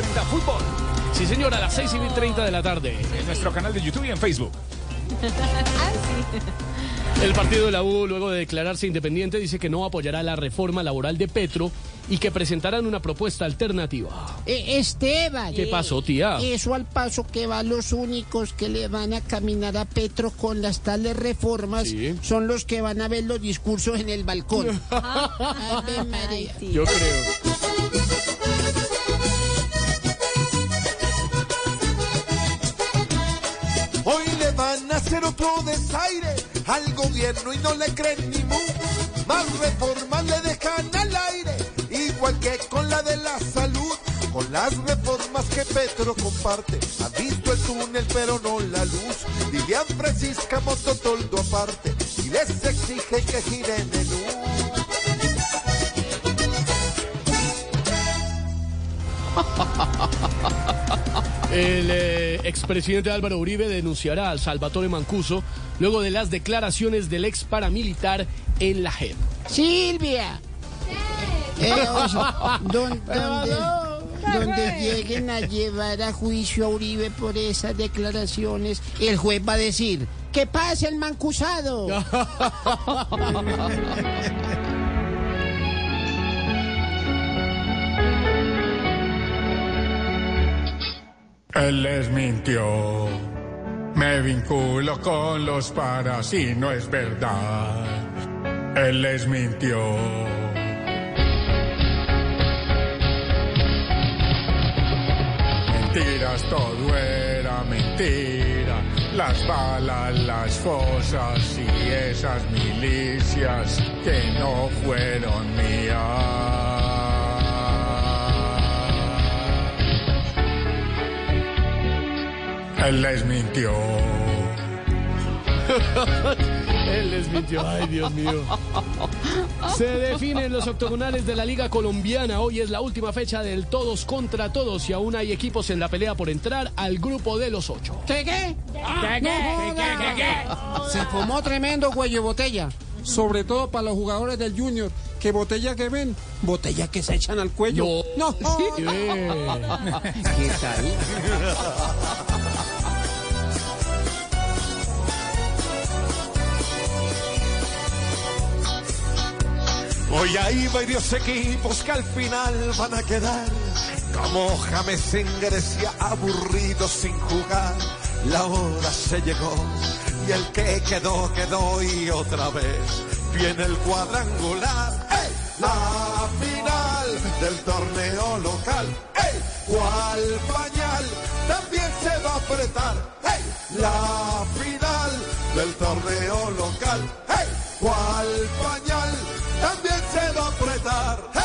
30 Fútbol. Sí, señora, a las 6 y 30 de la tarde. En nuestro canal de YouTube y en Facebook. El partido de la U, luego de declararse independiente, dice que no apoyará la reforma laboral de Petro y que presentarán una propuesta alternativa. Eh, Esteban. ¿Qué pasó, tía? Eso al paso que van los únicos que le van a caminar a Petro con las tales reformas Sí. son los que van a ver los discursos en el balcón. Ave María. Yo creo. Hacer otro desaire al gobierno y no le creen ni mu. Más reformas le dejan al aire, igual que con la de la salud. Con las reformas que Petro comparte, ha visto el túnel pero no la luz. Vivian Francisca Mototoldo aparte y les exige que giren en U. El eh, expresidente Álvaro Uribe denunciará al Salvatore Mancuso luego de las declaraciones del ex paramilitar en la JEP. Silvia. Eh, don- donde, donde lleguen a llevar a juicio a Uribe por esas declaraciones, el juez va a decir, ¿qué pasa el mancusado? Él les mintió. Me vinculo con los paras y no es verdad. Él les mintió. Mentiras, todo era mentira. Las balas, las fosas y esas milicias que no fueron Él les mintió. Él les mintió. Ay, Dios mío. Se definen los octogonales de la Liga Colombiana. Hoy es la última fecha del todos contra todos y aún hay equipos en la pelea por entrar al grupo de los ocho. ¿Qué qué? Se fumó tremendo cuello botella. Sobre todo para los jugadores del Junior. Que botella que ven, botella que se echan al cuello. No. No. ¿Qué tal? Hoy hay varios equipos que al final van a quedar como James en Grecia, aburridos sin jugar. La hora se llegó y el que quedó, quedó y otra vez viene el cuadrangular. ¡Ey! La final del torneo local. ¡Ey! ¿Cuál pañal también se va a apretar? ¡Ey! La final del torneo local. ¡Ey! ¿Cuál pañal dar.